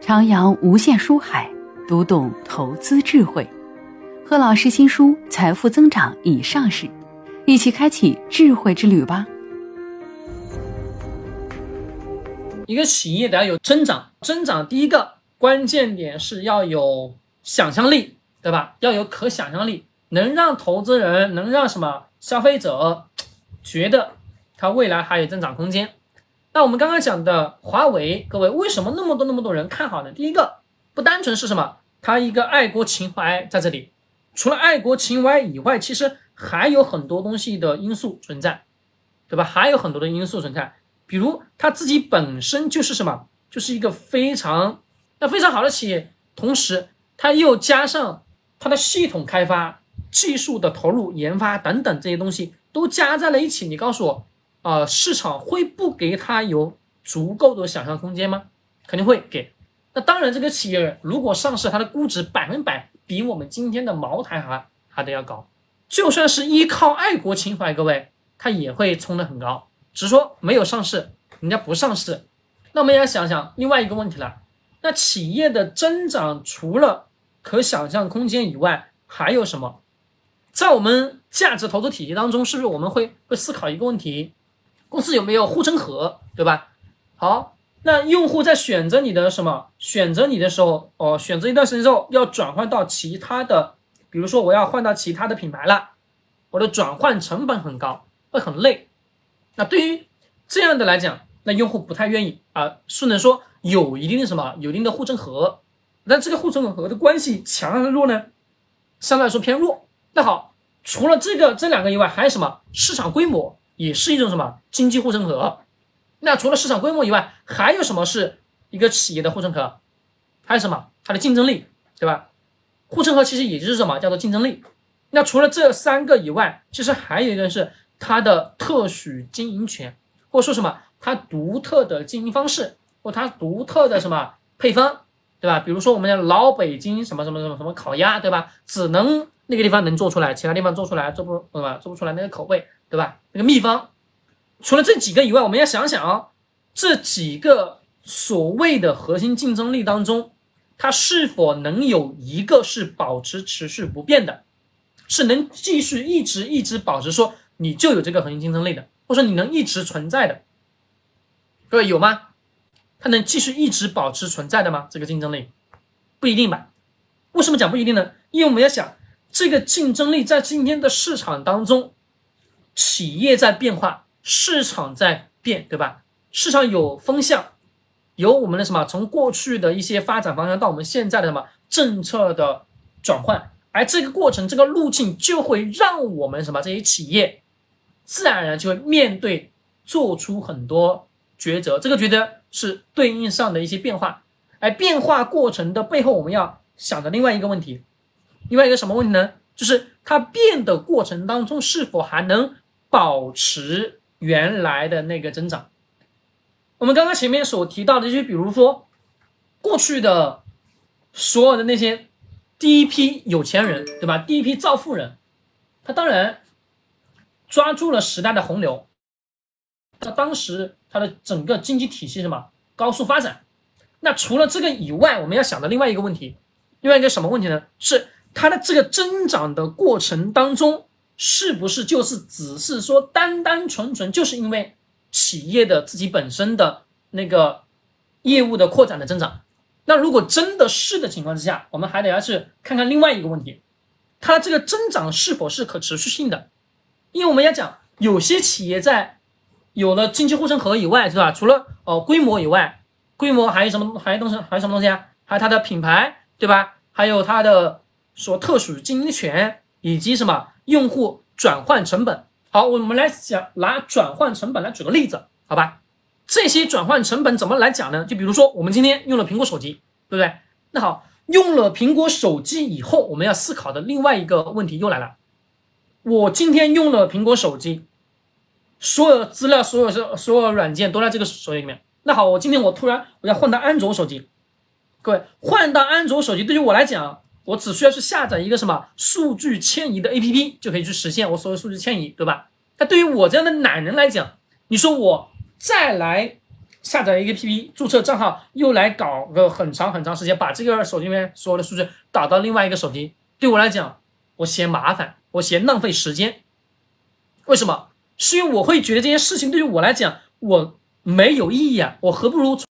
徜徉无限书海，读懂投资智慧。贺老师新书《财富增长》已上市，一起开启智慧之旅吧。一个企业得要有增长，增长第一个关键点是要有想象力，对吧？要有可想象力，能让投资人，能让什么消费者觉得它未来还有增长空间。那我们刚刚讲的华为，各位为什么那么多那么多人看好呢？第一个不单纯是什么，它一个爱国情怀在这里，除了爱国情怀以外，其实还有很多东西的因素存在，对吧？还有很多的因素存在，比如它自己本身就是什么，就是一个非常那非常好的企业，同时它又加上它的系统开发、技术的投入、研发等等这些东西都加在了一起，你告诉我。啊，市场会不给他有足够的想象空间吗？肯定会给。那当然，这个企业如果上市，它的估值百分百比我们今天的茅台还还得要高。就算是依靠爱国情怀，各位，它也会冲得很高。只是说没有上市，人家不上市。那我们也要想想另外一个问题了。那企业的增长除了可想象空间以外，还有什么？在我们价值投资体系当中，是不是我们会会思考一个问题？公司有没有护城河，对吧？好，那用户在选择你的什么？选择你的时候，哦，选择一段时间之后，要转换到其他的，比如说我要换到其他的品牌了，我的转换成本很高，会很累。那对于这样的来讲，那用户不太愿意啊。是能说有一定的什么，有一定的护城河，那这个护城河的关系强还是弱呢？相对来说偏弱。那好，除了这个这两个以外，还有什么？市场规模。也是一种什么经济护城河？那除了市场规模以外，还有什么是一个企业的护城河？还有什么？它的竞争力，对吧？护城河其实也就是什么叫做竞争力。那除了这三个以外，其实还有一个是它的特许经营权，或说什么它独特的经营方式，或它独特的什么配方，对吧？比如说我们的老北京什么什么什么什么烤鸭，对吧？只能那个地方能做出来，其他地方做出来做不，对吧？做不出来那个口味。对吧？那个秘方，除了这几个以外，我们要想想啊，这几个所谓的核心竞争力当中，它是否能有一个是保持持续不变的，是能继续一直一直保持说你就有这个核心竞争力的，或者说你能一直存在的？各位有吗？它能继续一直保持存在的吗？这个竞争力不一定吧？为什么讲不一定呢？因为我们要想这个竞争力在今天的市场当中。企业在变化，市场在变，对吧？市场有风向，有我们的什么？从过去的一些发展方向到我们现在的什么政策的转换，而这个过程，这个路径就会让我们什么？这些企业自然而然就会面对做出很多抉择，这个抉择是对应上的一些变化，而变化过程的背后，我们要想的另外一个问题，另外一个什么问题呢？就是它变的过程当中是否还能？保持原来的那个增长。我们刚刚前面所提到的，就比如说过去的所有的那些第一批有钱人，对吧？第一批造富人，他当然抓住了时代的洪流。那当时他的整个经济体系什么高速发展。那除了这个以外，我们要想的另外一个问题，另外一个什么问题呢？是它的这个增长的过程当中。是不是就是只是说单单纯纯就是因为企业的自己本身的那个业务的扩展的增长？那如果真的是的情况之下，我们还得要去看看另外一个问题，它这个增长是否是可持续性的？因为我们要讲有些企业在有了经济护城河以外，是吧？除了哦规模以外，规模还有什么？还有东西？还有什么东西啊？还有它的品牌，对吧？还有它的所特许经营权以及什么？用户转换成本，好，我们来讲拿转换成本来举个例子，好吧？这些转换成本怎么来讲呢？就比如说我们今天用了苹果手机，对不对？那好，用了苹果手机以后，我们要思考的另外一个问题又来了。我今天用了苹果手机，所有资料、所有所所有软件都在这个手机里面。那好，我今天我突然我要换到安卓手机，各位换到安卓手机，对于我来讲。我只需要去下载一个什么数据迁移的 A P P，就可以去实现我所有数据迁移，对吧？那对于我这样的懒人来讲，你说我再来下载一个 APP 注册账号，又来搞个很长很长时间，把这个手机里面所有的数据导到另外一个手机，对我来讲，我嫌麻烦，我嫌浪费时间。为什么？是因为我会觉得这件事情对于我来讲，我没有意义啊，我何不如。